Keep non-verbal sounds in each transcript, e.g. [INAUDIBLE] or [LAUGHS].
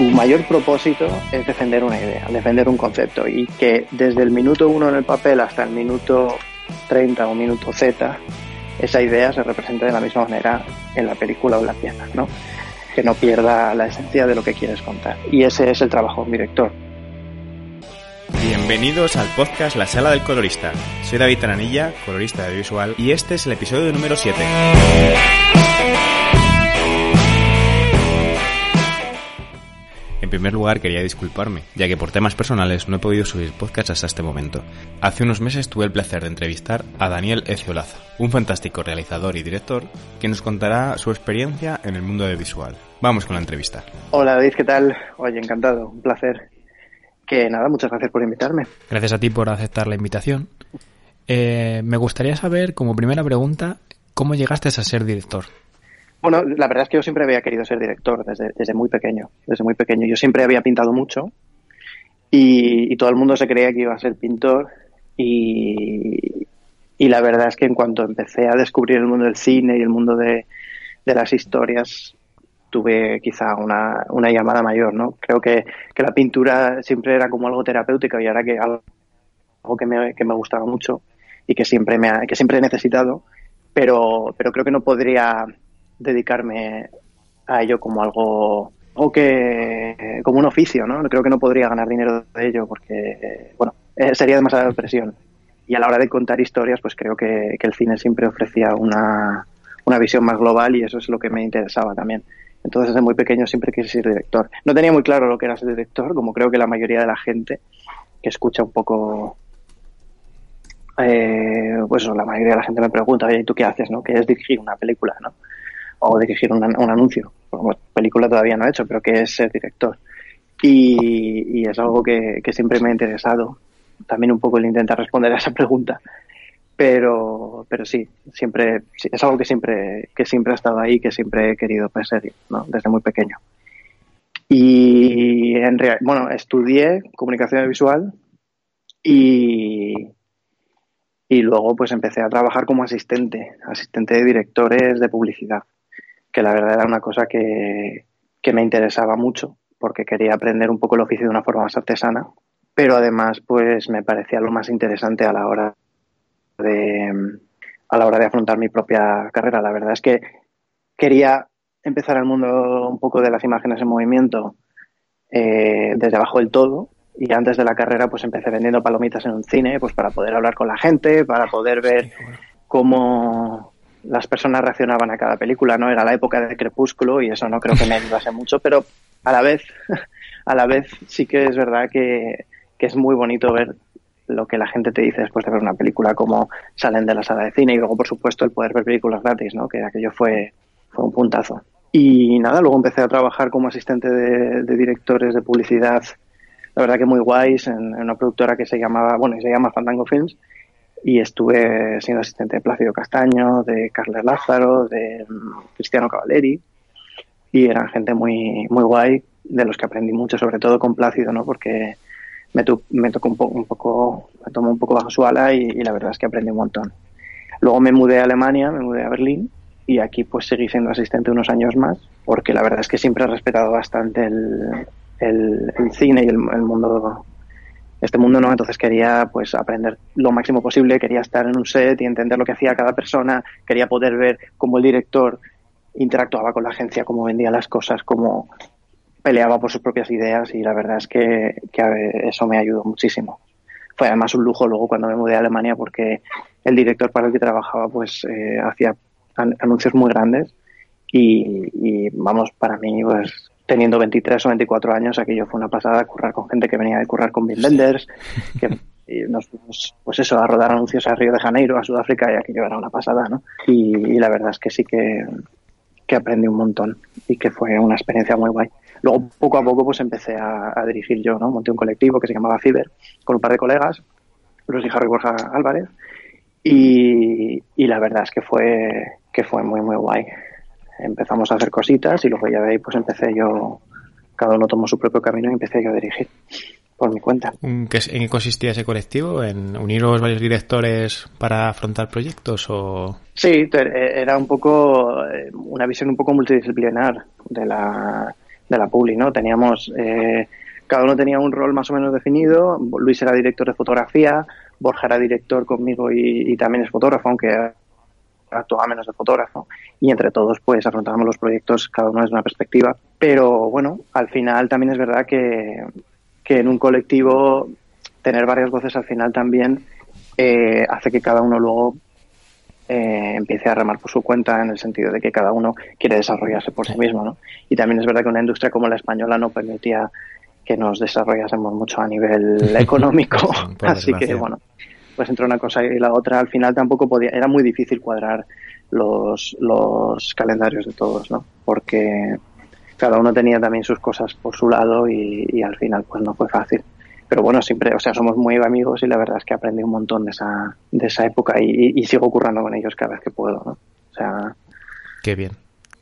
tu mayor propósito es defender una idea, defender un concepto y que desde el minuto uno en el papel hasta el minuto 30 o minuto Z, esa idea se represente de la misma manera en la película o la pieza, ¿no? Que no pierda la esencia de lo que quieres contar. Y ese es el trabajo de un director. Bienvenidos al podcast La Sala del Colorista. Soy David Taranilla, colorista de visual, y este es el episodio número 7. En primer lugar quería disculparme, ya que por temas personales no he podido subir podcast hasta este momento. Hace unos meses tuve el placer de entrevistar a Daniel Eciolaza, un fantástico realizador y director que nos contará su experiencia en el mundo de visual. Vamos con la entrevista. Hola David, ¿qué tal? Oye, encantado, un placer. Que nada, muchas gracias por invitarme. Gracias a ti por aceptar la invitación. Eh, me gustaría saber, como primera pregunta, ¿cómo llegaste a ser director? Bueno, la verdad es que yo siempre había querido ser director desde, desde muy pequeño, desde muy pequeño. Yo siempre había pintado mucho y, todo el mundo se creía que iba a ser pintor y, y, la verdad es que en cuanto empecé a descubrir el mundo del cine y el mundo de, de las historias, tuve quizá una, una, llamada mayor, ¿no? Creo que, que, la pintura siempre era como algo terapéutico y ahora que algo que me, que me gustaba mucho y que siempre, me ha, que siempre he necesitado, pero, pero creo que no podría dedicarme a ello como algo, o que como un oficio, ¿no? Creo que no podría ganar dinero de ello porque, bueno, eh, sería demasiada presión. Y a la hora de contar historias, pues creo que, el cine siempre ofrecía una, una visión más global y eso es lo que me interesaba también. Entonces, desde muy pequeño siempre quise ser director. No tenía muy claro lo que era ser director, como creo que la mayoría de la gente que escucha un poco eh, pues la mayoría de la gente me pregunta, oye, ¿y tú qué haces? ¿no? ¿Qué es dirigir una película? ¿no? O dirigir un, un anuncio. película todavía no he hecho, pero que es ser director. Y, es algo que, siempre me ha interesado. También un poco el intentar responder a esa [LAUGHS] pregunta. Pero, pero sí, siempre, es algo que siempre, que siempre ha estado ahí, que siempre he querido pues, ser, ¿no? desde muy pequeño. Y en real, bueno, estudié comunicación visual y, y luego pues empecé a trabajar como asistente, asistente de directores de publicidad que la verdad era una cosa que, me interesaba mucho porque quería aprender un poco el oficio de una forma más artesana, pero además pues me parecía lo más interesante a la hora de a la hora de afrontar mi propia carrera. La verdad es que quería empezar el mundo un poco de las imágenes en movimiento eh, desde abajo del todo y antes de la carrera pues empecé vendiendo palomitas en un cine pues para poder hablar con la gente, para poder ver cómo las personas reaccionaban a cada película, ¿no? Era la época de Crepúsculo y eso no creo que me [LAUGHS] ayudase mucho, pero a la vez, [LAUGHS] a la vez sí que es verdad que, es muy bonito ver lo que la gente te dice después de ver una película, cómo salen de la sala de cine y luego, por supuesto, el poder ver películas gratis, ¿no? Que aquello fue, fue un puntazo. Y nada, luego empecé a trabajar como asistente de, directores de publicidad, la verdad que muy guays, en, en, una productora que se llamaba, bueno, se llama Fandango Films, y estuve siendo asistente de Plácido Castaño, de Carles Lázaro, de mm, Cristiano Cavaleri y eran gente muy muy guay de los que aprendí mucho, sobre todo con Plácido, ¿no? Porque me, me tocó un, poco un poco, me tomó un poco bajo su ala y, la verdad es que aprendí un montón. Luego me mudé a Alemania, me mudé a Berlín y aquí pues seguí siendo asistente unos años más porque la verdad es que siempre he respetado bastante el, el, cine y el mundo este mundo no, entonces quería pues aprender lo máximo posible, quería estar en un set y entender lo que hacía cada persona, quería poder ver cómo el director interactuaba con la agencia, cómo vendía las cosas, cómo peleaba por sus propias ideas y la verdad es que, eso me ayudó muchísimo. Fue además un lujo luego cuando me mudé a Alemania porque el director para el que trabajaba pues eh, hacía anuncios muy grandes y, y, vamos, para mí pues teniendo 23 o 24 años, aquello fue una pasada, currar con gente que venía de currar con Bill Benders, que [LAUGHS] nos fuimos, pues eso, a rodar anuncios a Río de Janeiro, a Sudáfrica, y aquello era una pasada, ¿no? Y, la verdad es que sí que, que aprendí un montón y que fue una experiencia muy guay. Luego, poco a poco, pues empecé a, dirigir yo, ¿no? Monté un colectivo que se llamaba Fiber con un par de colegas, Luis y Harry Borja Álvarez, y, y, la verdad es que fue, que fue muy, muy guay. Empezamos a hacer cositas y luego ya de ahí pues empecé yo, cada uno tomó su propio camino y empecé yo a dirigir por mi cuenta. ¿En qué consistía ese colectivo? ¿En uniros varios directores para afrontar proyectos o...? Sí, era un poco eh, una visión un poco multidisciplinar de la, de la Publi, ¿no? Teníamos... Eh, cada uno tenía un rol más o menos definido. Luis era director de fotografía, Borja era director conmigo y, también es fotógrafo, aunque actuaba menos de fotógrafo. Y entre todos, pues afrontábamos los proyectos cada uno desde una perspectiva. Pero bueno, al final también es verdad que, que en un colectivo tener varias voces al final también eh, hace que cada uno luego eh, empiece a remar por su cuenta en el sentido de que cada uno quiere desarrollarse por sí mismo, ¿no? Y también es verdad que una industria como la española no permitía que nos desarrollásemos mucho a nivel [LAUGHS] económico, [LAUGHS] así que bueno, pues entre una cosa y la otra al final tampoco podía, era muy difícil cuadrar los, los calendarios de todos, ¿no? Porque cada uno tenía también sus cosas por su lado y, al final pues no fue fácil. Pero bueno, siempre, o sea, somos muy amigos y la verdad es que aprendí un montón de esa, de esa época y, sigo currando con ellos cada vez que puedo, ¿no? O sea... Qué bien.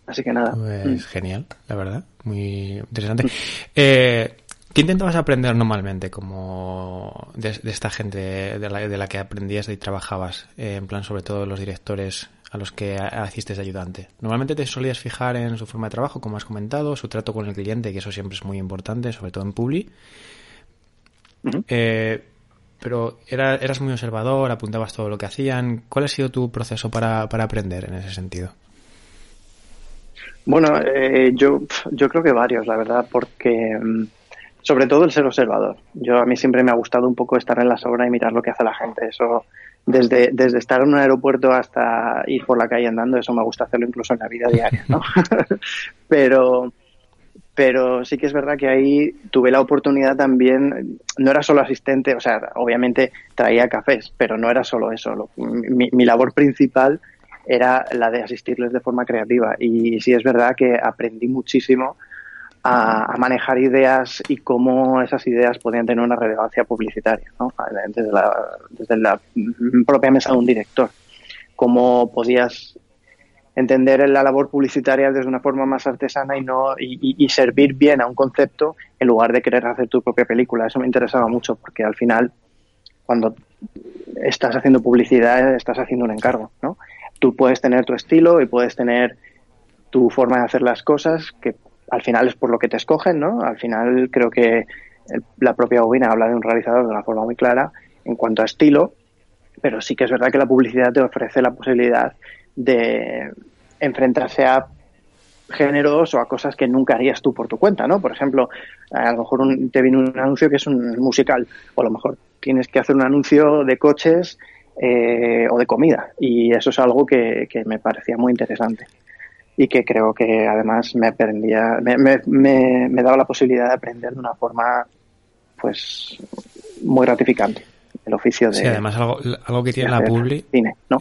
Así que nada. Pues mm. genial, la verdad. Muy interesante. Eh, ¿Qué intentabas aprender normalmente como de, esta gente de la, de la, que aprendías y trabajabas? Eh, en plan, sobre todo los directores a los que hiciste de ayudante. Normalmente te solías fijar en su forma de trabajo, como has comentado, su trato con el cliente, que eso siempre es muy importante, sobre todo en Publi. Eh, pero era, eras muy observador, apuntabas todo lo que hacían. ¿Cuál ha sido tu proceso para, aprender en ese sentido? Bueno, eh, yo, yo creo que varios, la verdad, porque mm, sobre todo el ser observador. Yo a mí siempre me ha gustado un poco estar en la sobra y mirar lo que hace la gente. Eso desde, desde estar en un aeropuerto hasta ir por la calle andando, eso me gusta hacerlo incluso en la vida diaria, ¿no? [LAUGHS] pero, pero sí que es verdad que ahí tuve la oportunidad también, no era solo asistente, o sea, obviamente traía cafés, pero no era solo eso. mi, mi labor principal era la de asistirles de forma creativa y sí es verdad que aprendí muchísimo a, manejar ideas y cómo esas ideas podían tener una relevancia publicitaria, ¿no? desde, la, propia mesa de un director. Cómo podías entender la labor publicitaria desde una forma más artesana y no y, servir bien a un concepto en lugar de querer hacer tu propia película. Eso me interesaba mucho porque al final cuando estás haciendo publicidad estás haciendo un encargo, ¿no? Tú puedes tener tu estilo y puedes tener tu forma de hacer las cosas que al final es por lo que te escogen, ¿no? Al final creo que la propia bobina habla de un realizador de una forma muy clara en cuanto a estilo, pero sí que es verdad que la publicidad te ofrece la posibilidad de enfrentarse a géneros o a cosas que nunca harías tú por tu cuenta, ¿no? Por ejemplo, a lo mejor te viene un anuncio que es un musical, o a lo mejor tienes que hacer un anuncio de coches eh, o de comida, y eso es algo que me parecía muy interesante y que creo que además me aprendía, me, me, me, daba la posibilidad de aprender de una forma pues muy gratificante. El oficio de sí además algo, algo que tiene la publi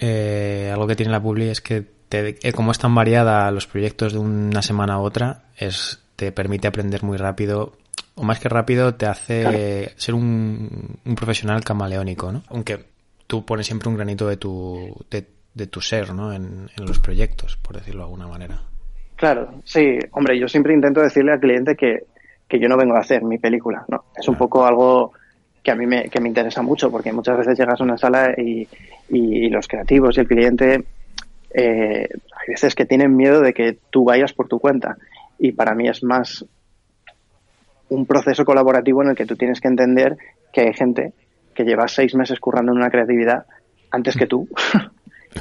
eh, algo que tiene la publi es que te, eh, como es tan variada los proyectos de una semana a otra es te permite aprender muy rápido o más que rápido te hace ser un, un profesional camaleónico no aunque tú pones siempre un granito de tu de, de tu ser, ¿no? En, los proyectos, por decirlo de alguna manera. Claro, sí. Hombre, yo siempre intento decirle al cliente que, yo no vengo a hacer mi película, ¿no? Es un poco algo que a mí me, que me interesa mucho, porque muchas veces llegas a una sala y, y, los creativos y el cliente eh, hay veces que tienen miedo de que tú vayas por tu cuenta. Y para mí es más un proceso colaborativo en el que tú tienes que entender que hay gente que lleva seis meses currando en una creatividad antes que [LAUGHS] tú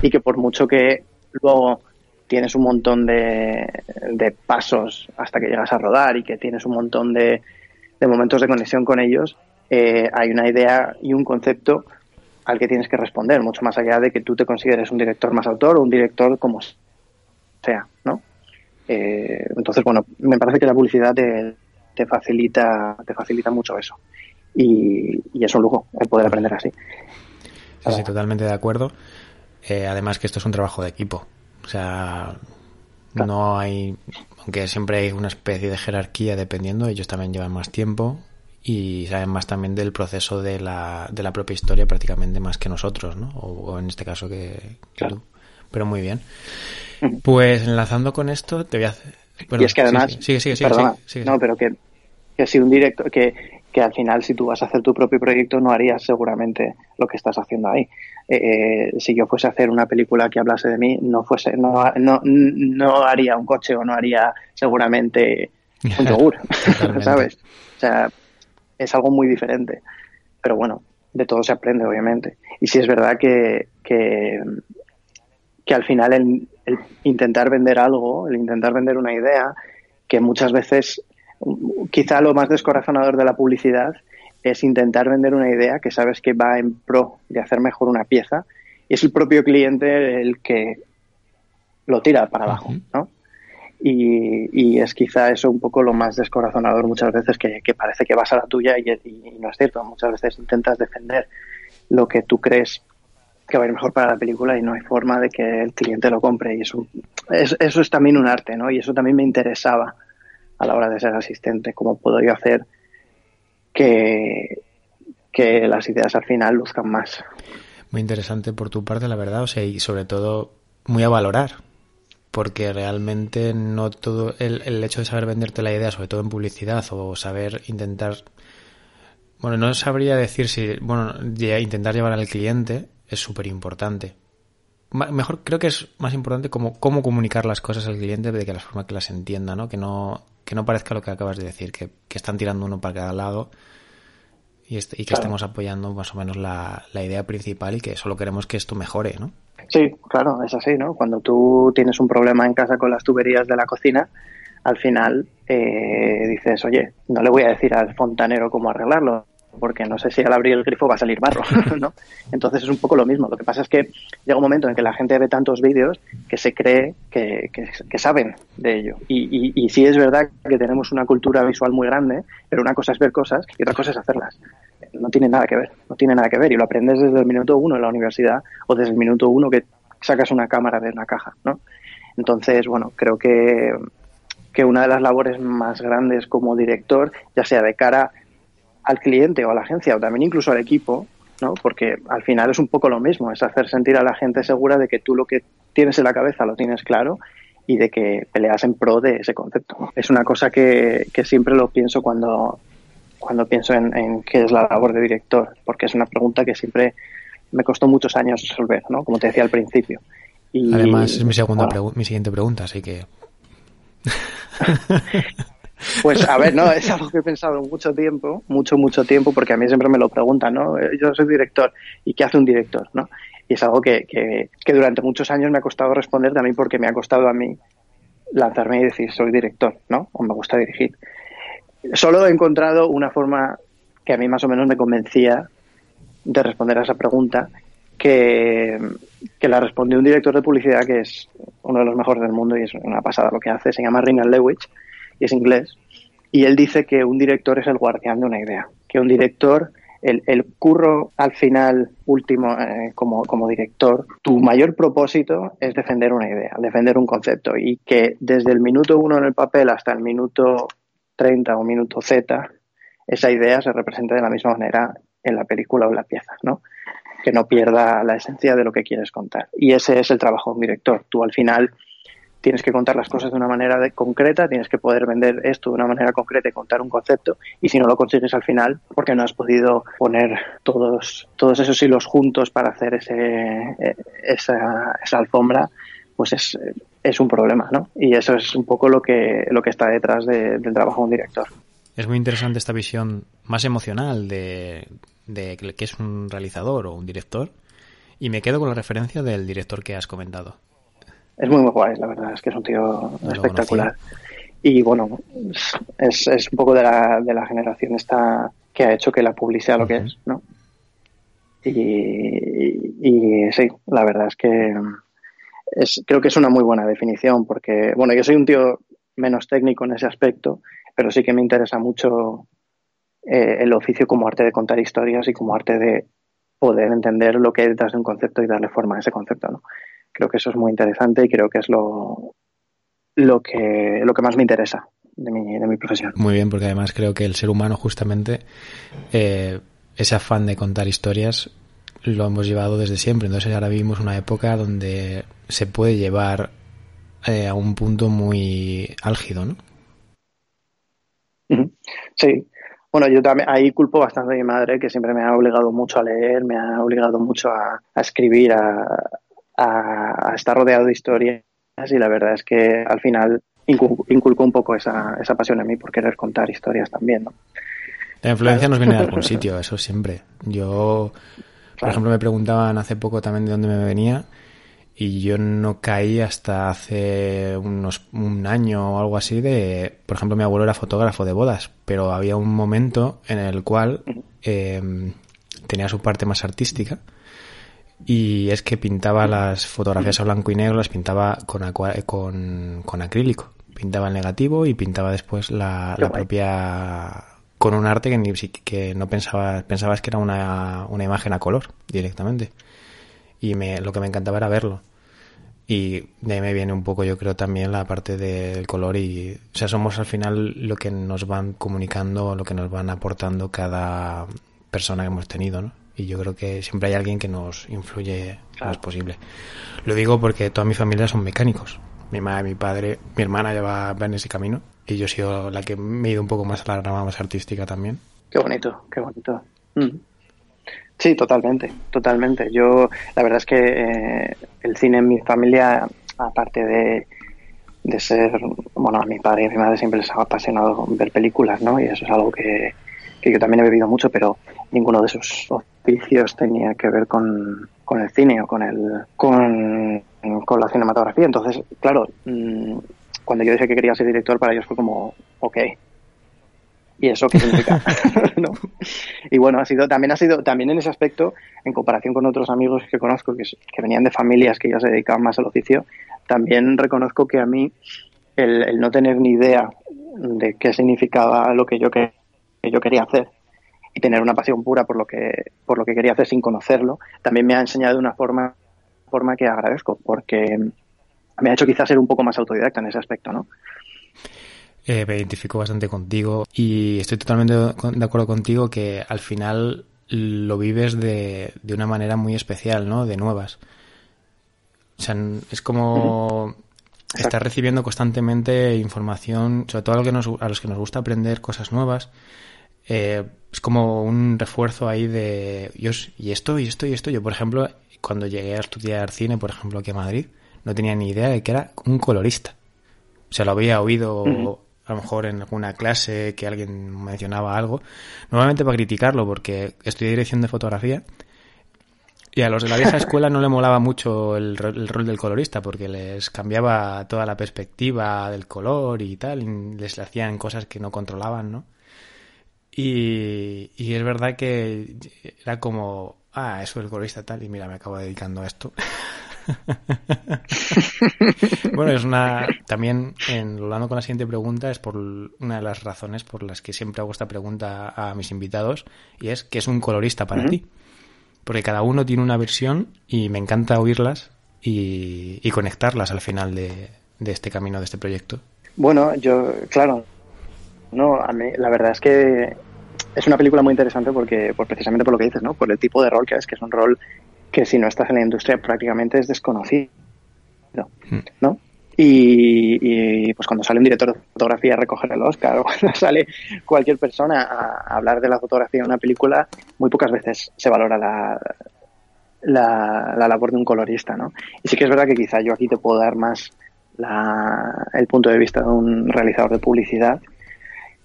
y que por mucho que luego tienes un montón de, de pasos hasta que llegas a rodar y que tienes un montón de, de momentos de conexión con ellos, eh, hay una idea y un concepto al que tienes que responder, mucho más allá de que tú te consideres un director más autor o un director como sea, ¿no? Eh, entonces, bueno, me parece que la publicidad te, te facilita te facilita mucho eso y, y es un lujo el poder aprender así. Sí, sí, totalmente de acuerdo. Eh, además que esto es un trabajo de equipo. O sea, No hay, aunque siempre hay una especie de jerarquía dependiendo, ellos también llevan más tiempo y saben más también del proceso de la, de la propia historia prácticamente más que nosotros, ¿no? O, en este caso que, claro. Pero muy bien. Pues enlazando con esto, te voy a hacer... y es que además... Sí, sí, sí, no, pero que, que si un directo... Que, que al final si tú vas a hacer tu propio proyecto no harías seguramente lo que estás haciendo ahí. Eh, eh, si yo fuese a hacer una película que hablase de mí, no fuese, no, no, no haría un coche o no haría seguramente [LAUGHS] un yogur, ¿sabes? O sea, es algo muy diferente. Pero bueno, de todo se aprende, obviamente. Y si es verdad que, que, que al final el, el intentar vender algo, el intentar vender una idea, que muchas veces quizá lo más descorazonador de la publicidad es intentar vender una idea que sabes que va en pro de hacer mejor una pieza y es el propio cliente el que lo tira para abajo, ¿no? Y, es quizá eso un poco lo más descorazonador muchas veces que, parece que vas a la tuya y, no es cierto. Muchas veces intentas defender lo que tú crees que va a ir mejor para la película y no hay forma de que el cliente lo compre y eso, eso es también un arte, ¿no? Y eso también me interesaba a la hora de ser asistente, cómo puedo yo hacer que, que las ideas al final luzcan más. Muy interesante por tu parte, la verdad, o sea, y sobre todo muy a valorar, porque realmente no todo el, el hecho de saber venderte la idea, sobre todo en publicidad, o saber intentar, bueno, no sabría decir si, bueno, intentar llevar al cliente es súper importante. Mejor creo que es más importante cómo, cómo comunicar las cosas al cliente de que la forma que las entienda, ¿no? Que no que no parezca lo que acabas de decir, que, están tirando uno para cada lado y, este, y que estemos apoyando más o menos la, idea principal y que solo queremos que esto mejore, ¿no? Sí, claro, es así, ¿no? Cuando tú tienes un problema en casa con las tuberías de la cocina, al final eh, dices, oye, no le voy a decir al fontanero cómo arreglarlo, porque no sé si al abrir el grifo va a salir barro, [LAUGHS] ¿no? Entonces es un poco lo mismo. Lo que pasa es que llega un momento en que la gente ve tantos vídeos que se cree que, que, saben de ello. Y, y, sí es verdad que tenemos una cultura visual muy grande, pero una cosa es ver cosas y otra cosa es hacerlas. No tiene nada que ver, no tiene nada que ver. Y lo aprendes desde el minuto uno en la universidad o desde el minuto uno que sacas una cámara de una caja, ¿no? Entonces, bueno, creo que, que una de las labores más grandes como director, ya sea de cara al cliente o a la agencia o también incluso al equipo, ¿no? Porque al final es un poco lo mismo, es hacer sentir a la gente segura de que tú lo que tienes en la cabeza lo tienes claro y de que peleas en pro de ese concepto. Es una cosa que, que, siempre lo pienso cuando, cuando pienso en, qué es la labor de director, porque es una pregunta que siempre me costó muchos años resolver, ¿no? Como te decía al principio. Y, Además, es mi, segunda mi siguiente pregunta, así que... [LAUGHS] Pues a ver, no, [LAUGHS] es algo que he pensado mucho tiempo, mucho, mucho tiempo, porque a mí siempre me lo preguntan, ¿no? Yo soy director, ¿y qué hace un director, no? Y es algo que, que, durante muchos años me ha costado responder también porque me ha costado a mí lanzarme y decir soy director, ¿no? O me gusta dirigir. Solo he encontrado una forma que a mí más o menos me convencía de responder a esa pregunta, que, que la respondió un director de publicidad que es uno de los mejores del mundo y es una pasada lo que hace, se llama Rinald Lewis y es inglés, y él dice que un director es el guardián de una idea, que un director, el, el curro al final último eh, como, como director, tu mayor propósito es defender una idea, defender un concepto, y que desde el minuto uno en el papel hasta el minuto 30 o minuto Z, esa idea se representa de la misma manera en la película o en la pieza, ¿no? Que no pierda la esencia de lo que quieres contar. Y ese es el trabajo de un director. Tú al final tienes que contar las cosas de una manera concreta, tienes que poder vender esto de una manera concreta y contar un concepto, y si no lo consigues al final, porque no has podido poner todos, todos esos hilos juntos para hacer ese, eh, esa, esa alfombra, pues es, es un problema, ¿no? Y eso es un poco lo que, lo que está detrás del trabajo de un director. Es muy interesante esta visión más emocional de, de que es un realizador o un director, y me quedo con la referencia del director que has comentado es muy, muy guay, la verdad, es que es un tío espectacular. Y bueno, es, es un poco de la, de la generación esta que ha hecho que la publicidad lo que es, ¿no? Y, y, sí, la verdad es que es, creo que es una muy buena definición porque, bueno, yo soy un tío menos técnico en ese aspecto, pero sí que me interesa mucho eh, el oficio como arte de contar historias y como arte de poder entender lo que hay detrás de un concepto y darle forma a ese concepto, ¿no? Creo que eso es muy interesante y creo que es lo, lo que, lo que más me interesa de mi, de mi profesión. Muy bien, porque además creo que el ser humano justamente eh, ese afán de contar historias lo hemos llevado desde siempre. Entonces ahora vivimos una época donde se puede llevar eh, a un punto muy álgido, ¿no? Sí. Bueno, yo también ahí culpo bastante a mi madre, que siempre me ha obligado mucho a leer, me ha obligado mucho a, escribir, a, a, estar rodeado de historias y la verdad es que al final inculcó un poco esa, esa pasión en mí por querer contar historias también, ¿no? La influencia nos viene de [LAUGHS] algún sitio, eso siempre. Yo, por ejemplo, me preguntaban hace poco también de dónde me venía y yo no caí hasta hace unos un año o algo así de, por ejemplo, mi abuelo era fotógrafo de bodas, pero había un momento en el cual eh, tenía su parte más artística y es que pintaba las fotografías a blanco y negro, las pintaba con, con, con acrílico. Pintaba el negativo y pintaba después la, la propia con un arte que, ni, que no pensaba, pensabas que era una, una imagen a color directamente. Y me, lo que me encantaba era verlo. Y de ahí me viene un poco, yo creo, también la parte del color y, o sea, somos al final lo que nos van comunicando, lo que nos van aportando cada persona que hemos tenido, ¿no? Y yo creo que siempre hay alguien que nos influye lo más posible. Lo digo porque toda mi familia son mecánicos. Mi madre, mi padre, mi hermana ya va en ese camino y yo he sido la que me he ido un poco más a la rama más artística también. Qué bonito, qué bonito. Mm. Sí, totalmente, totalmente. Yo, la verdad es que eh, el cine en mi familia, aparte de, de ser, bueno, a mi padre y a mi madre siempre les ha apasionado ver películas, ¿no? Y eso es algo que, que yo también he vivido mucho, pero ninguno de esos tenía que ver con, con el cine o con el con, con la cinematografía. Entonces, claro, mm, cuando yo dije que quería ser director, para ellos fue como, ok, ¿Y eso qué significa? [LAUGHS] [LAUGHS] Y bueno, ha sido, también ha sido, también en ese aspecto, en comparación con otros amigos que conozco que, que venían de familias que ya se dedicaban más al oficio, también reconozco que a mí el, no tener ni idea de qué significaba lo que yo, que, yo quería hacer y tener una pasión pura por lo que, por lo que quería hacer sin conocerlo, también me ha enseñado de una forma, forma que agradezco, porque me ha hecho quizás ser un poco más autodidacta en ese aspecto, ¿no? Eh, me identifico bastante contigo y estoy totalmente de acuerdo contigo que al final lo vives de, de una manera muy especial, ¿no? De nuevas. O sea, es como estar recibiendo constantemente información, sobre todo a, que nos, a los que nos gusta aprender cosas nuevas. Eh, es como un refuerzo ahí de, yo, y esto, y esto, y esto. Yo, por ejemplo, cuando llegué a estudiar cine, por ejemplo, aquí a Madrid, no tenía ni idea de que era un colorista. O sea, lo había oído a lo mejor en alguna clase que alguien mencionaba algo, normalmente para criticarlo, porque estudié dirección de fotografía y a los de la vieja [LAUGHS] escuela no le molaba mucho el, rol del colorista, porque les cambiaba toda la perspectiva del color y tal, y les hacían cosas que no controlaban, ¿no? Y, y es verdad que era como, ah, eso es el colorista tal, y mira, me acabo dedicando a esto. [LAUGHS] bueno, es una. También, en hablando con la siguiente pregunta, es por una de las razones por las que siempre hago esta pregunta a mis invitados, y es: ¿qué es un colorista para ti? Porque cada uno tiene una versión y me encanta oírlas y, conectarlas al final de, este camino, de este proyecto. Bueno, yo, claro, no, a mí, la verdad es que es una película muy interesante porque, por, precisamente por lo que dices, ¿no? Por el tipo de rol que es, que es un rol que si no estás en la industria prácticamente es desconocido, hmm. ¿no? Y, pues cuando sale un director de fotografía a recoger el Oscar [LAUGHS] o cuando sale cualquier persona a, hablar de la fotografía de una película, muy pocas veces se valora la, la, labor de un colorista, ¿no? Y sí que es verdad que quizá yo aquí te puedo dar más el punto de vista de un realizador de publicidad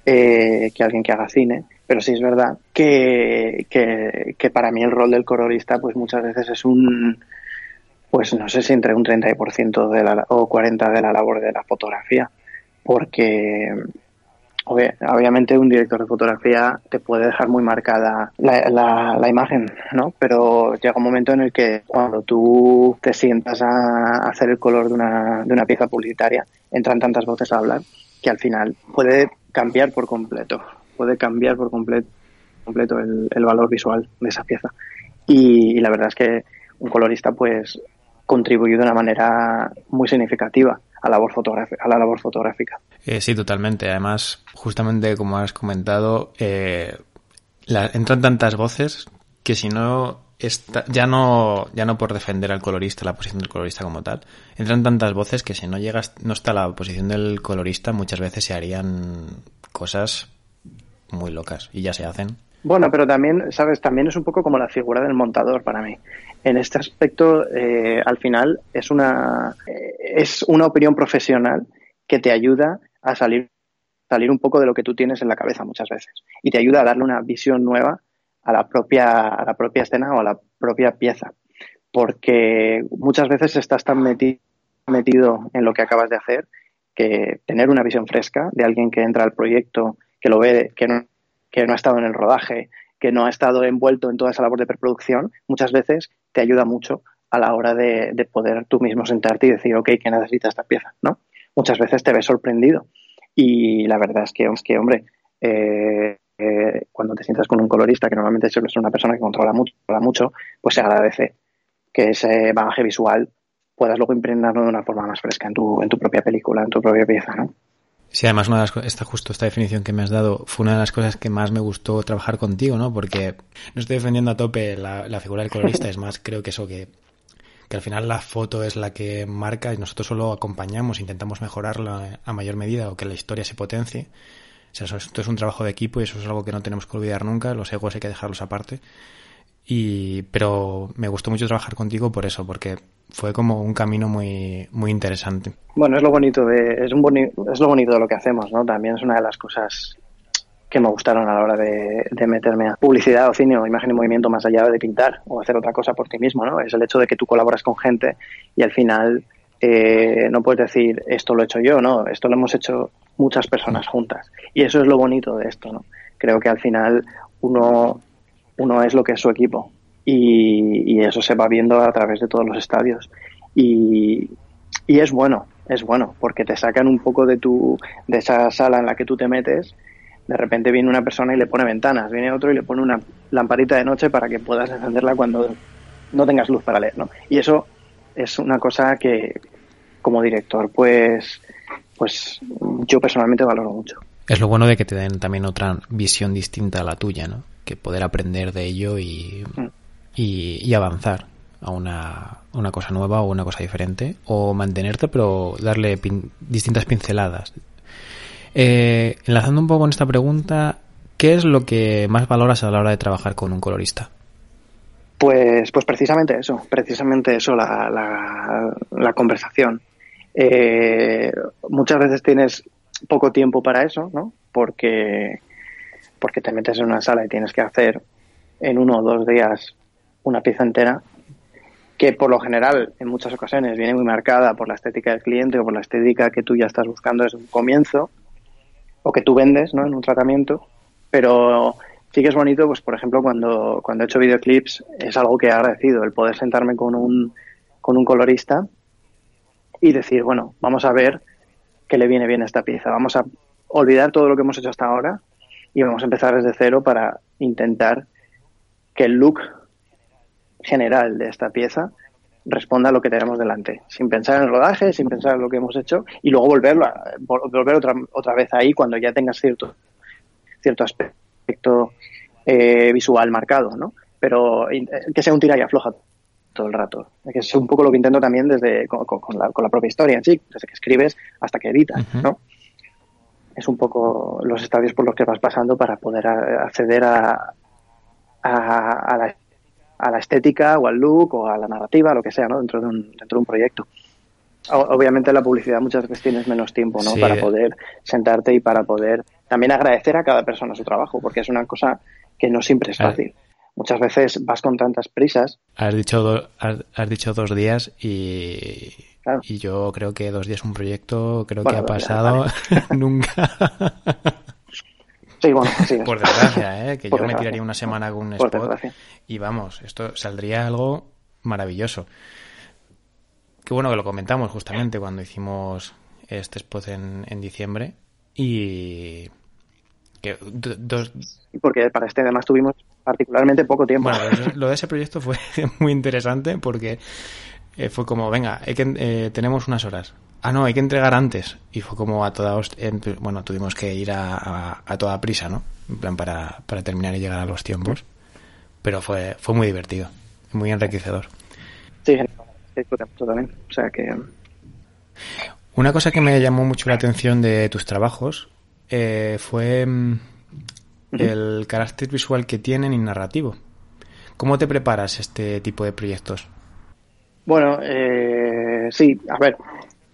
eh, que alguien que haga cine, pero sí es verdad que, que, para mí el rol del colorista pues muchas veces es un, pues no sé si entre un 30% de la, o 40% de la labor de la fotografía, porque obviamente un director de fotografía te puede dejar muy marcada la, la, imagen, ¿no? Pero llega un momento en el que cuando tú te sientas a hacer el color de una, de una pieza publicitaria, entran tantas voces a hablar que al final puede cambiar por completo puede cambiar por completo, completo el, valor visual de esa pieza. Y, la verdad es que un colorista pues contribuye de una manera muy significativa a, labor a la labor fotográfica. Eh, sí, totalmente. Además, justamente como has comentado, eh, entran tantas voces que si no está, ya no ya no por defender al colorista, la posición del colorista como tal, entran tantas voces que si no llegas no está la posición del colorista, muchas veces se harían cosas muy locas y ya se hacen. Bueno, pero también, sabes, también es un poco como la figura del montador para mí. En este aspecto, eh, al final, es una, eh, es una opinión profesional que te ayuda a salir, salir un poco de lo que tú tienes en la cabeza muchas veces y te ayuda a darle una visión nueva a la propia, a la propia escena o a la propia pieza. Porque muchas veces estás tan metido en lo que acabas de hacer que tener una visión fresca de alguien que entra al proyecto, que lo ve, que no, que no ha estado en el rodaje, que no ha estado envuelto en toda esa labor de preproducción, muchas veces te ayuda mucho a la hora de, poder tú mismo sentarte y decir, ok, ¿qué necesita esta pieza? ¿no? Muchas veces te ves sorprendido. Y la verdad es que, hombre, eh, eh, cuando te sientas con un colorista, que normalmente es una persona que controla mucho, mucho, pues se agradece que ese bagaje visual puedas luego impregnarlo de una forma más fresca en tu, en tu propia película, en tu propia pieza, ¿no? Sí, además una de las, esta, justo esta definición que me has dado fue una de las cosas que más me gustó trabajar contigo, ¿no? Porque no estoy defendiendo a tope la, la figura del colorista, es más, creo que eso que, que al final la foto es la que marca y nosotros solo acompañamos, intentamos mejorarla a mayor medida o que la historia se potencie. O sea, esto es un trabajo de equipo y eso es algo que no tenemos que olvidar nunca. Los egos hay que dejarlos aparte. Y, pero me gustó mucho trabajar contigo por eso, porque fue como un camino muy, muy interesante. Bueno, es lo bonito de, es un es lo bonito de lo que hacemos, ¿no? También es una de las cosas que me gustaron a la hora de, de, meterme a publicidad o cine o imagen y movimiento más allá de pintar o hacer otra cosa por ti mismo, ¿no? Es el hecho de que tú colaboras con gente y al final eh, no puedes decir esto lo he hecho yo, no, esto lo hemos hecho muchas personas juntas. Y eso es lo bonito de esto, ¿no? Creo que al final uno, uno es lo que es su equipo y, eso se va viendo a través de todos los estadios. Y, y es bueno, es bueno, porque te sacan un poco de tu, de esa sala en la que tú te metes. De repente viene una persona y le pone ventanas, viene otro y le pone una lamparita de noche para que puedas encenderla cuando no tengas luz para leer, ¿no? Y eso es una cosa que, como director, pues, pues yo personalmente valoro mucho. Es lo bueno de que te den también otra visión distinta a la tuya, ¿no? Que poder aprender de ello y, mm. y, avanzar a una, una, cosa nueva o una cosa diferente, o mantenerte, pero darle distintas pinceladas. Eh, enlazando un poco con esta pregunta, ¿qué es lo que más valoras a la hora de trabajar con un colorista? Pues, pues precisamente eso, precisamente eso, la, la, conversación. Eh, muchas veces tienes poco tiempo para eso, ¿no? Porque, porque te metes en una sala y tienes que hacer en uno o dos días una pieza entera que por lo general en muchas ocasiones viene muy marcada por la estética del cliente o por la estética que tú ya estás buscando desde un comienzo o que tú vendes ¿no? en un tratamiento, pero sí que es bonito, pues por ejemplo, cuando, cuando he hecho videoclips, es algo que he agradecido, el poder sentarme con un, con un colorista y decir, bueno, vamos a ver qué le viene bien esta pieza, vamos a olvidar todo lo que hemos hecho hasta ahora y vamos a empezar desde cero para intentar que el look general de esta pieza responda a lo que tenemos delante, sin pensar en el rodaje, sin pensar en lo que hemos hecho y luego volverlo a, volver otra, otra vez ahí cuando ya tengas cierto, cierto aspecto eh, visual marcado, ¿no? Pero eh, que sea un tira y afloja todo el rato. Que es un poco lo que intento también desde con, la, propia historia en sí, desde que escribes hasta que editas, ¿no? Es un poco los estadios por los que vas pasando para poder acceder a, a, la, a la estética o al look o a la narrativa, lo que sea, ¿no? Dentro de un, dentro de un proyecto. Obviamente la publicidad muchas veces tienes menos tiempo, ¿no? Para poder sentarte y para poder también agradecer a cada persona su trabajo, porque es una cosa que no siempre es fácil. Muchas veces vas con tantas prisas. Has dicho, has, dicho dos días y, y yo creo que dos días un proyecto creo que ha pasado [LAUGHS] nunca. Sí, bueno, sí. Por desgracia, ¿eh? que yo me tiraría una semana con un spot y vamos, esto saldría algo maravilloso. Qué bueno que lo comentamos justamente cuando hicimos este spot en, en diciembre y que dos... Porque para este además tuvimos particularmente poco tiempo. Bueno, lo de ese proyecto fue [LAUGHS] muy interesante porque eh, fue como, venga, que, eh, tenemos unas horas. ah, no, hay que entregar antes. Y fue como a toda bueno, tuvimos que ir a, a, toda prisa, ¿no? En plan, para, para terminar y llegar a los tiempos. Pero fue, fue muy divertido, muy enriquecedor. Sí, también. O sea que... Una cosa que me llamó mucho la atención de tus trabajos eh, fue el carácter visual que tienen y narrativo. ¿Cómo te preparas este tipo de proyectos? Bueno, eh, sí, a ver,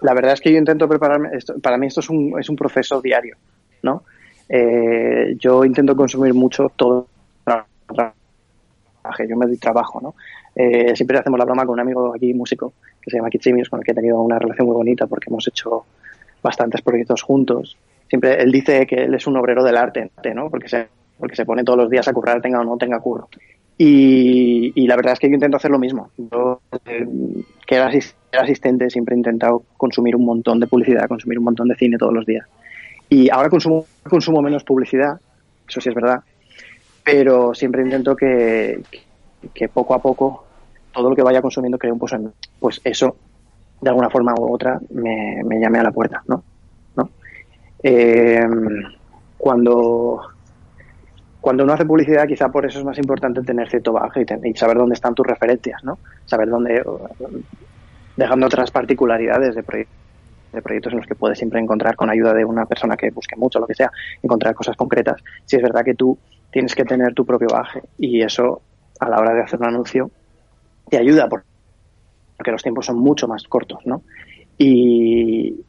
la verdad es que yo intento prepararme, para mí esto es un, es un proceso diario, ¿no? Eh, yo intento consumir mucho todo yo me doy trabajo, ¿no? Eh, siempre hacemos la broma con un amigo aquí, músico, que se llama Kitsimius, con el que he tenido una relación muy bonita porque hemos hecho bastantes proyectos juntos. Siempre él dice que él es un obrero del arte, ¿no? Porque se, porque se pone todos los días a currar, tenga o no tenga curro. Y, la verdad es que yo intento hacer lo mismo. Yo, eh, que era asistente, siempre he intentado consumir un montón de publicidad, consumir un montón de cine todos los días. Y ahora consumo, consumo menos publicidad, eso sí es verdad, pero siempre intento que, que poco a poco todo lo que vaya consumiendo cree un pozo en Pues eso, de alguna forma u otra, me, me llame a la puerta. ¿No? Eh, cuando cuando uno hace publicidad, quizá por eso es más importante tener cierto baje y, saber dónde están tus referencias, ¿no? Saber dónde, dejando otras particularidades de, de proyectos en los que puedes siempre encontrar, con ayuda de una persona que busque mucho, lo que sea, encontrar cosas concretas. Si es verdad que tú tienes que tener tu propio baje y eso, a la hora de hacer un anuncio, te ayuda porque los tiempos son mucho más cortos, ¿no? Y,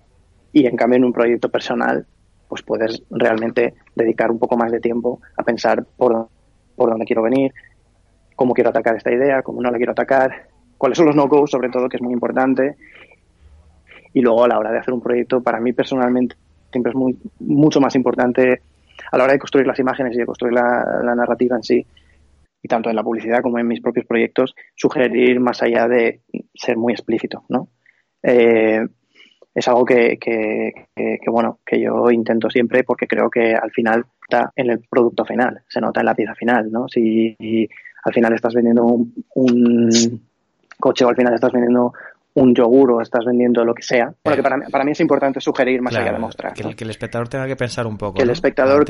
y en cambio en un proyecto personal pues puedes realmente dedicar un poco más de tiempo a pensar por, por dónde quiero venir, cómo quiero atacar esta idea, cómo no la quiero atacar, cuáles son los no-go, sobre todo, que es muy importante. Y luego a la hora de hacer un proyecto, para mí personalmente, siempre es muy, mucho más importante a la hora de construir las imágenes y de construir la, la narrativa en sí, y tanto en la publicidad como en mis propios proyectos, sugerir más allá de ser muy explícito, ¿no? Eh, es algo que, bueno, que yo intento siempre porque creo que al final está en el producto final, se nota en la pieza final, ¿no? Si al final estás vendiendo un, coche o al final estás vendiendo un yogur o estás vendiendo lo que sea. Bueno, que para, para mí es importante sugerir más allá de mostrar. Que, el, espectador tenga que pensar un poco. Que el espectador.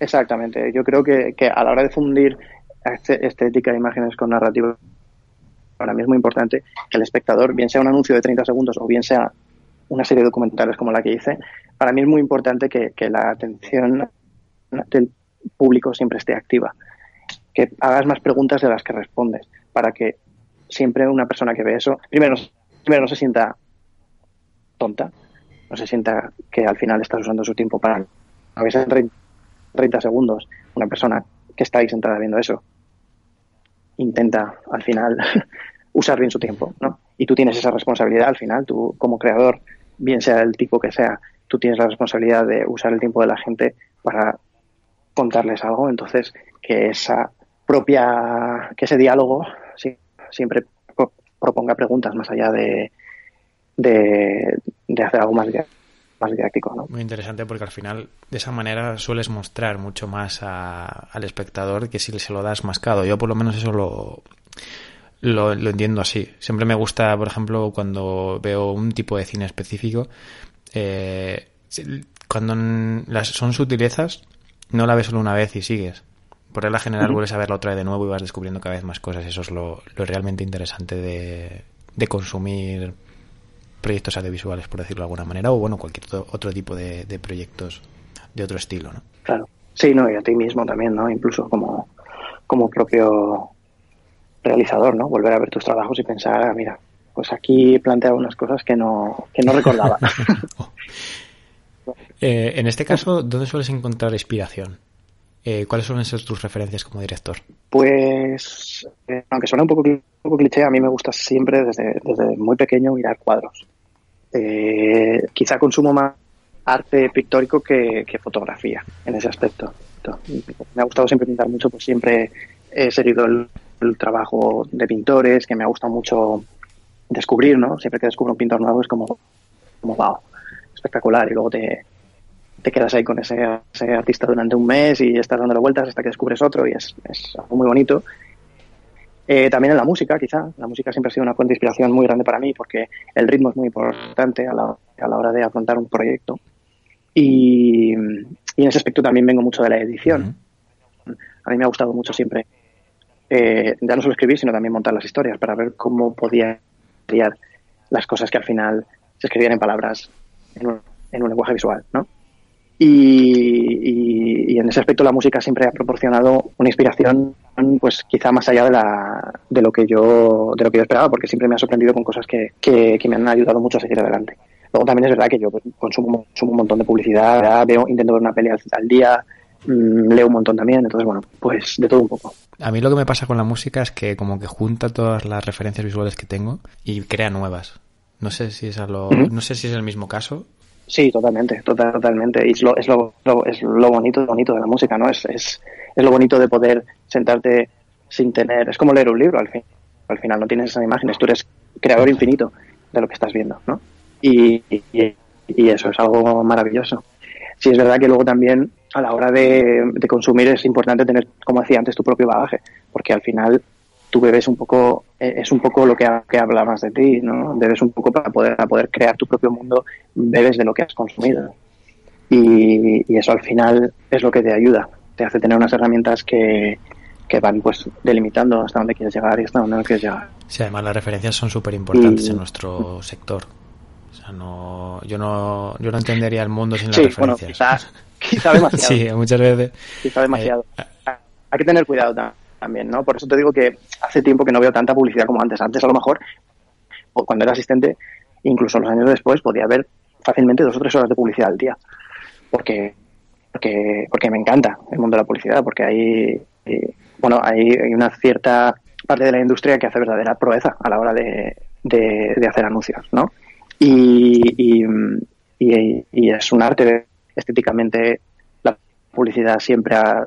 Exactamente. Yo creo que, que, a la hora de fundir este, estética de imágenes con narrativa para mí es muy importante que el espectador, bien sea un anuncio de 30 segundos o bien sea una serie de documentales como la que hice, para mí es muy importante que, la atención del público siempre esté activa. Que hagas más preguntas de las que respondes, para que siempre una persona que ve eso, primero, primero no se sienta tonta, no se sienta que al final estás usando su tiempo para... A veces en 30 segundos, una persona que está ahí sentada viendo eso intenta al final [LAUGHS] usar bien su tiempo, ¿no? Y tú tienes esa responsabilidad al final, tú como creador, bien sea el tipo que sea, tú tienes la responsabilidad de usar el tiempo de la gente para contarles algo, entonces que esa propia, que ese diálogo siempre proponga preguntas más allá de, de, hacer algo más, más didáctico. ¿no? Muy interesante porque al final de esa manera sueles mostrar mucho más al espectador que si se lo das mascado. Yo por lo menos eso lo, lo, entiendo así. Siempre me gusta, por ejemplo, cuando veo un tipo de cine específico, eh, cuando las, son sutilezas, no la ves solo una vez y sigues. Por regla general vuelves a verla otra vez de nuevo y vas descubriendo cada vez más cosas. Eso es lo, realmente interesante de, de, consumir proyectos audiovisuales, por decirlo de alguna manera, o bueno, cualquier otro, tipo de, de, proyectos de otro estilo, ¿no? Claro. Sí, no, y a ti mismo también, ¿no? Incluso como, como propio realizador, ¿no? Volver a ver tus trabajos y pensar, ah, mira, pues aquí he planteado unas cosas que no, que no recordaba. [LAUGHS] eh, en este caso, ¿dónde sueles encontrar inspiración? Eh, ¿Cuáles suelen ser tus referencias como director? Pues, eh, aunque suene un poco, un poco, cliché, a mí me gusta siempre desde, desde muy pequeño mirar cuadros. Eh, quizá consumo más arte pictórico que, que, fotografía en ese aspecto. Me ha gustado siempre pintar mucho, pues siempre he seguido el, el trabajo de pintores, que me ha gustado mucho descubrir, ¿no? Siempre que descubro un pintor nuevo es como, como wow, espectacular. Y luego te, te quedas ahí con ese, ese, artista durante un mes y estás dándole vueltas hasta que descubres otro y es, es algo muy bonito. Eh, también en la música, quizá. La música siempre ha sido una fuente de inspiración muy grande para mí porque el ritmo es muy importante a la, a la hora de afrontar un proyecto. Y, en ese aspecto también vengo mucho de la edición. A mí me ha gustado mucho siempre, eh, ya no solo escribir, sino también montar las historias para ver cómo podía crear las cosas que al final se escribían en palabras en un, en un lenguaje visual, ¿no? Y, en ese aspecto la música siempre ha proporcionado una inspiración pues quizá más allá de, la, de lo que yo de lo que yo esperaba porque siempre me ha sorprendido con cosas que, que, me han ayudado mucho a seguir adelante luego también es verdad que yo consumo, consumo un montón de publicidad veo intento ver una peli al, día mm, leo un montón también entonces bueno pues de todo un poco a mí lo que me pasa con la música es que como que junta todas las referencias visuales que tengo y crea nuevas no sé si es lo, no sé si es el mismo caso Sí, totalmente, total, totalmente. Y es lo, es lo, es lo bonito, bonito de la música, ¿no? Es, es, es lo bonito de poder sentarte sin tener, es como leer un libro al fin. Al final no tienes esas imágenes, tú eres creador infinito de lo que estás viendo, ¿no? Y, y, eso es algo maravilloso. Sí, es verdad que luego también a la hora de, de consumir es importante tener, como decía antes, tu propio bagaje, porque al final tú bebes un poco, eh, es un poco lo que, que habla más de ti, ¿no? Bebes un poco para poder, para poder crear tu propio mundo, bebes de lo que has consumido. Y, eso al final es lo que te ayuda, te hace tener unas herramientas que, que van pues delimitando hasta dónde quieres llegar y hasta dónde no quieres llegar. Sí, además las referencias son súper importantes en nuestro sector. Sea, no, yo no, yo no entendería el mundo sin las referencias. Bueno, quizá, quizá demasiado. [LAUGHS] sí, muchas veces. Quizá demasiado. Eh, Hay que tener cuidado también ¿no? Por eso te digo que hace tiempo que no veo tanta publicidad como antes. Antes a lo mejor, cuando era asistente, incluso los años después, podía ver fácilmente dos o tres horas de publicidad al día. Porque, porque, porque me encanta el mundo de la publicidad, porque hay, eh, bueno, hay, una cierta parte de la industria que hace verdadera proeza a la hora de, de, hacer anuncios, ¿no? Y, y, y, es un arte estéticamente la publicidad siempre ha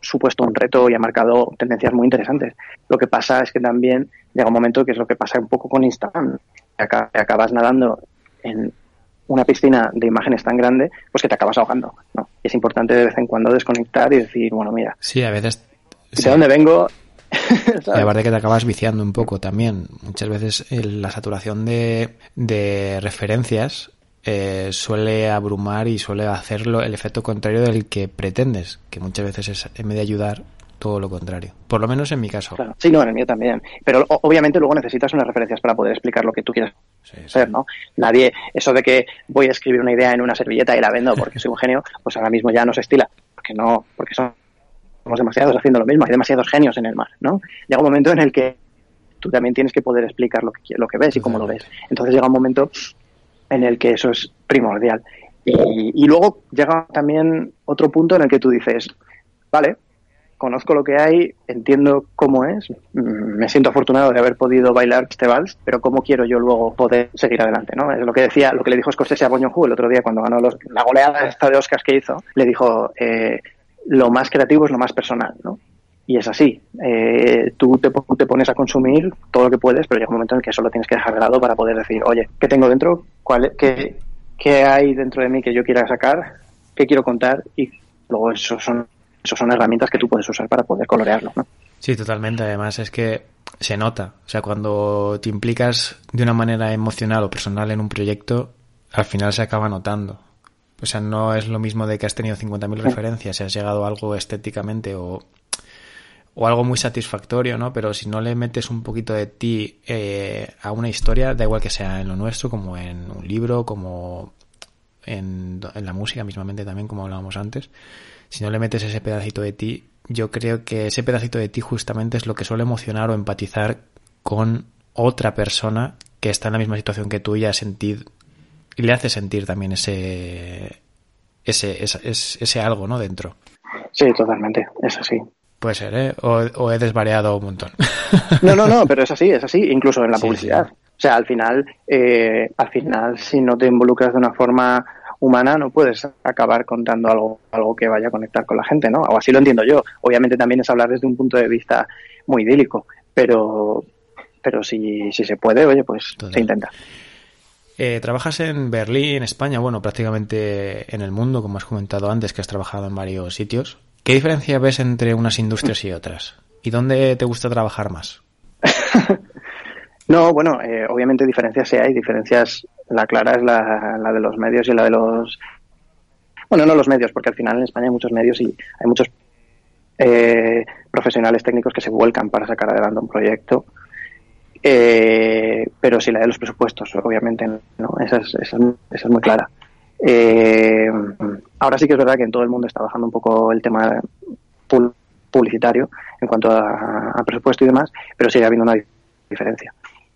supuesto un reto y ha marcado tendencias muy interesantes. Lo que pasa es que también llega un momento que es lo que pasa un poco con Instagram. acabas nadando en una piscina de imágenes tan grande, pues que te acabas ahogando. ¿no? Es importante de vez en cuando desconectar y decir, bueno, mira. Sí, a veces. ¿De dónde vengo? [LAUGHS] y aparte que te acabas viciando un poco también. Muchas veces la saturación de, de referencias eh, suele abrumar y suele hacerlo el efecto contrario del que pretendes, que muchas veces es, en vez de ayudar, todo lo contrario. Por lo menos en mi caso. Sí, no, en el mío también. Pero obviamente luego necesitas unas referencias para poder explicar lo que tú quieres hacer, ¿no? Nadie, eso de que voy a escribir una idea en una servilleta y la vendo porque soy un genio, pues ahora mismo ya no se estila, porque no, porque somos demasiados haciendo lo mismo, hay demasiados genios en el mar, ¿no? Llega un momento en el que tú también tienes que poder explicar lo que, lo que ves y cómo lo ves. Entonces llega un momento en el que eso es primordial. Y, luego llega también otro punto en el que tú dices, vale, conozco lo que hay, entiendo cómo es, mm, me siento afortunado de haber podido bailar este vals, pero cómo quiero yo luego poder seguir adelante, ¿no? Es lo que decía, lo que le dijo Scorsese a Boño el otro día cuando ganó la goleada esta de Oscars que hizo, le dijo, eh, lo más creativo es lo más personal, ¿no? Y es así. Eh, tú te, te, pones a consumir todo lo que puedes, pero llega un momento en el que solo tienes que dejar de lado para poder decir, oye, ¿qué tengo dentro? ¿Cuál, qué, qué, hay dentro de mí que yo quiera sacar? ¿Qué quiero contar? Y luego eso son, eso son herramientas que tú puedes usar para poder colorearlo. ¿no? Sí, totalmente. Además es que se nota. O sea, cuando te implicas de una manera emocional o personal en un proyecto, al final se acaba notando. O sea, no es lo mismo de que has tenido 50.000 referencias y has llegado a algo estéticamente o o algo muy satisfactorio, ¿no? Pero si no le metes un poquito de ti eh, a una historia, da igual que sea en lo nuestro, como en un libro, como en, en la música mismamente también, como hablábamos antes, si no le metes ese pedacito de ti, yo creo que ese pedacito de ti justamente es lo que suele emocionar o empatizar con otra persona que está en la misma situación que tú y ha sentido y le hace sentir también ese ese, ese, ese algo, ¿no? Dentro. Sí, totalmente, es así. Puede ser, ¿eh? O, he desvariado un montón. [LAUGHS] No, no, no, pero es así, es así, incluso en la publicidad. O sea, al final, eh, al final, si no te involucras de una forma humana, no puedes acabar contando algo, algo que vaya a conectar con la gente, ¿no? O así lo entiendo yo. Obviamente también es hablar desde un punto de vista muy idílico, pero, pero si, si se puede, oye, pues se intenta. Eh, trabajas en Berlín, en España, bueno, prácticamente en el mundo, como has comentado antes, que has trabajado en varios sitios. ¿Qué diferencia ves entre unas industrias y otras? ¿Y dónde te gusta trabajar más? [LAUGHS] No, bueno, eh, obviamente diferencias sí hay, diferencias, la clara es la, la, de los medios y la de los... Bueno, no los medios, porque al final en España hay muchos medios y hay muchos eh, profesionales técnicos que se vuelcan para sacar adelante un proyecto. Eh, pero sí la de los presupuestos, obviamente, ¿no? Esa es, esa es, muy clara. Eh, ahora sí que es verdad que en todo el mundo está bajando un poco el tema publicitario en cuanto a, a presupuesto y demás, pero sigue habiendo una diferencia.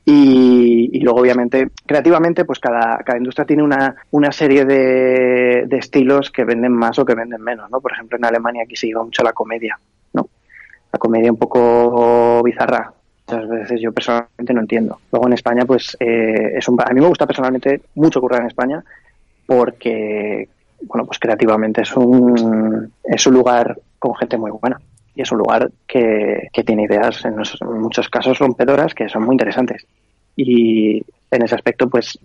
Y, luego, obviamente, creativamente, pues cada, cada industria tiene una, una serie de, de, estilos que venden más o que venden menos, ¿no? Por ejemplo, en Alemania aquí se lleva mucho la comedia, ¿no? La comedia un poco bizarra. Muchas veces yo personalmente no entiendo. Luego en España, pues, eh, es un, a mí me gusta personalmente mucho currar en España porque, bueno, pues creativamente es un, es un lugar con gente muy buena y es un lugar que, tiene ideas en, muchos casos rompedoras que son muy interesantes. Y en ese aspecto, pues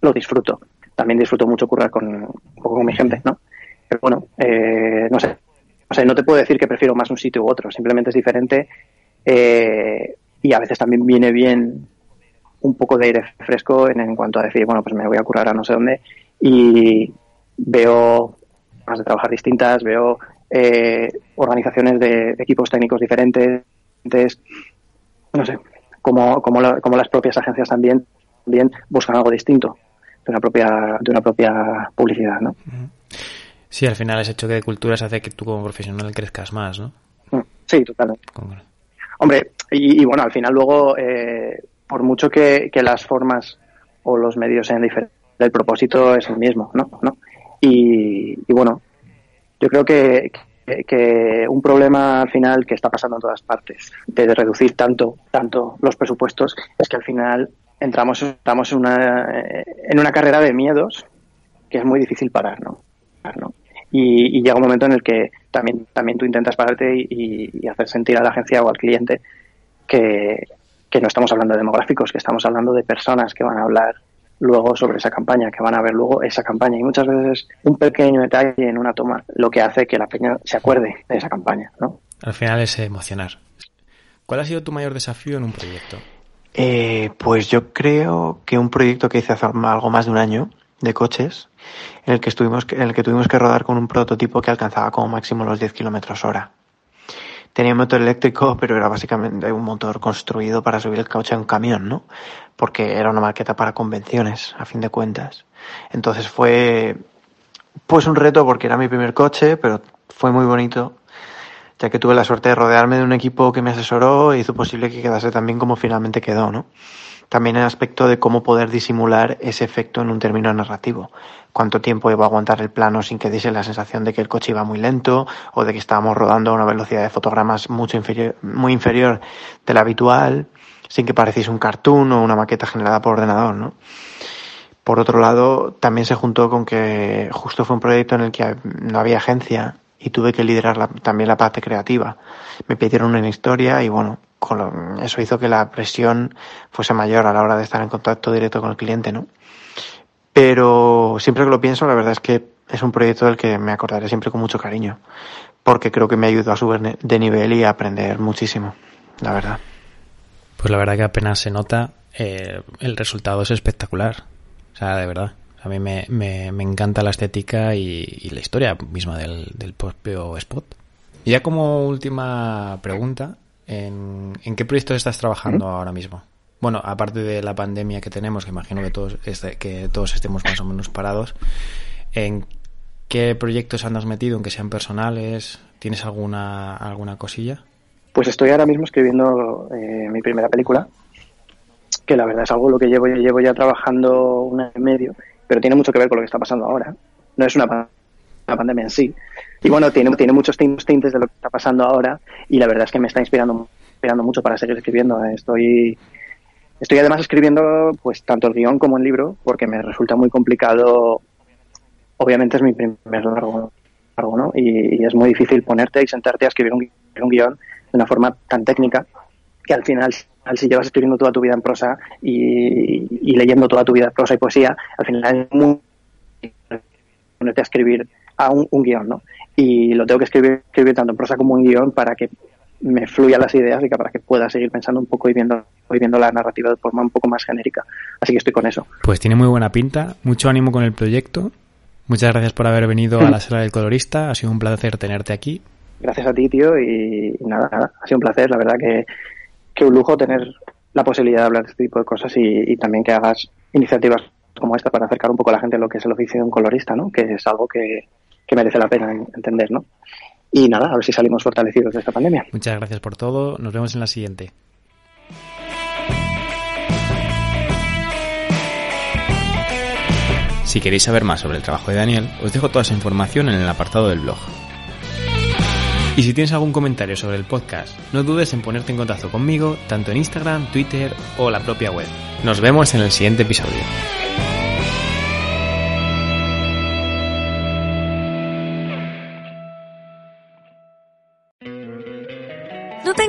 lo disfruto. También disfruto mucho currar con, un poco con mi gente, ¿no? Pero bueno, eh, no sé. O sea, no te puedo decir que prefiero más un sitio u otro, simplemente es diferente. Eh, y a veces también viene bien un poco de aire fresco en, en cuanto a decir, bueno, pues me voy a currar a no sé dónde y veo más de trabajar distintas, veo eh, organizaciones de, equipos técnicos diferentes, no sé, como, como, como, las propias agencias también, también buscan algo distinto de una propia, de una propia publicidad, ¿no? Sí, al final ese choque de culturas hace que tú como profesional crezcas más, ¿no? Mm, sí, totalmente. Hombre, y, bueno, al final luego, eh, por mucho que, las formas o los medios sean diferentes, el propósito es el mismo, ¿no? ¿No? Y, y bueno, yo creo que, que un problema al final que está pasando en todas partes de reducir tanto tanto los presupuestos es que al final entramos estamos en una en una carrera de miedos que es muy difícil parar no, Y, llega un momento en el que también también tú intentas pararte y, hacer sentir a la agencia o al cliente que, que no estamos hablando de demográficos que estamos hablando de personas que van a hablar luego sobre esa campaña, que van a ver luego esa campaña. Y muchas veces un pequeño detalle en una toma lo que hace que la peña se acuerde de esa campaña, ¿no? Al final es emocionar. ¿Cuál ha sido tu mayor desafío en un proyecto? Eh, pues yo creo que un proyecto que hice hace algo más de un año de coches, en el que estuvimos, en el que tuvimos que rodar con un prototipo que alcanzaba como máximo los 10 kilómetros hora. Tenía un motor eléctrico, pero era básicamente un motor construido para subir el coche a un camión, ¿no? Porque era una maqueta para convenciones, a fin de cuentas. Entonces fue, pues un reto porque era mi primer coche, pero fue muy bonito, ya que tuve la suerte de rodearme de un equipo que me asesoró e hizo posible que quedase tan bien como finalmente quedó, ¿no? También el aspecto de cómo poder disimular ese efecto en un término narrativo. Cuánto tiempo iba a aguantar el plano sin que diese la sensación de que el coche iba muy lento o de que estábamos rodando a una velocidad de fotogramas mucho inferior, muy inferior de la habitual, sin que pareciese un cartoon o una maqueta generada por ordenador, ¿no? Por otro lado, también se juntó con que justo fue un proyecto en el que no había agencia y tuve que liderar también la parte creativa. Me pidieron una historia y bueno, eso hizo que la presión fuese mayor a la hora de estar en contacto directo con el cliente, ¿no? Pero siempre que lo pienso, la verdad es que es un proyecto del que me acordaré siempre con mucho cariño, porque creo que me ayudó a subir de nivel y a aprender muchísimo, la verdad. Pues la verdad que apenas se nota, eh, el resultado es espectacular, o sea, de verdad. A mí me, me, encanta la estética y, la historia misma del, del propio spot. Y ya como última pregunta, ¿En, qué proyectos estás trabajando ahora mismo? Bueno, aparte de la pandemia que tenemos, que imagino que todos, este, que todos estemos más o menos parados, ¿en qué proyectos andas metido, aunque sean personales? ¿Tienes alguna, alguna cosilla? Pues estoy ahora mismo escribiendo eh, mi primera película, que la verdad es algo lo que llevo, llevo ya trabajando un año y medio, pero tiene mucho que ver con lo que está pasando ahora. No es una pandemia en sí. Y bueno, tiene, tiene muchos tintes de lo que está pasando ahora y la verdad es que me está inspirando, inspirando mucho para seguir escribiendo. Estoy, estoy además escribiendo pues tanto el guion como el libro porque me resulta muy complicado. Obviamente es mi primer largo, ¿no? Y, es muy difícil ponerte y sentarte a escribir un, un guion de una forma tan técnica que al final si llevas escribiendo toda tu vida en prosa y, leyendo toda tu vida prosa y poesía, al final es muy ponerte a escribir a un, guion, ¿no? Y lo tengo que escribir, escribir tanto en prosa como en guion para que me fluyan las ideas y que para que pueda seguir pensando un poco y viendo, y viendo la narrativa de forma un poco más genérica. Así que estoy con eso. Pues tiene muy buena pinta, mucho ánimo con el proyecto. Muchas gracias por haber venido a la [LAUGHS] sala del colorista, ha sido un placer tenerte aquí. Gracias a ti, tío, y, nada, nada, ha sido un placer, la verdad que, que un lujo tener la posibilidad de hablar de este tipo de cosas y, también que hagas iniciativas como esta para acercar un poco a la gente a lo que es el oficio de un colorista, ¿no? Que es algo que, que merece la pena entender, ¿no? Y nada, a ver si salimos fortalecidos de esta pandemia. Muchas gracias por todo. Nos vemos en la siguiente. Si queréis saber más sobre el trabajo de Daniel, os dejo toda esa información en el apartado del blog. Y si tienes algún comentario sobre el podcast, no dudes en ponerte en contacto conmigo, tanto en Instagram, Twitter o la propia web. Nos vemos en el siguiente episodio.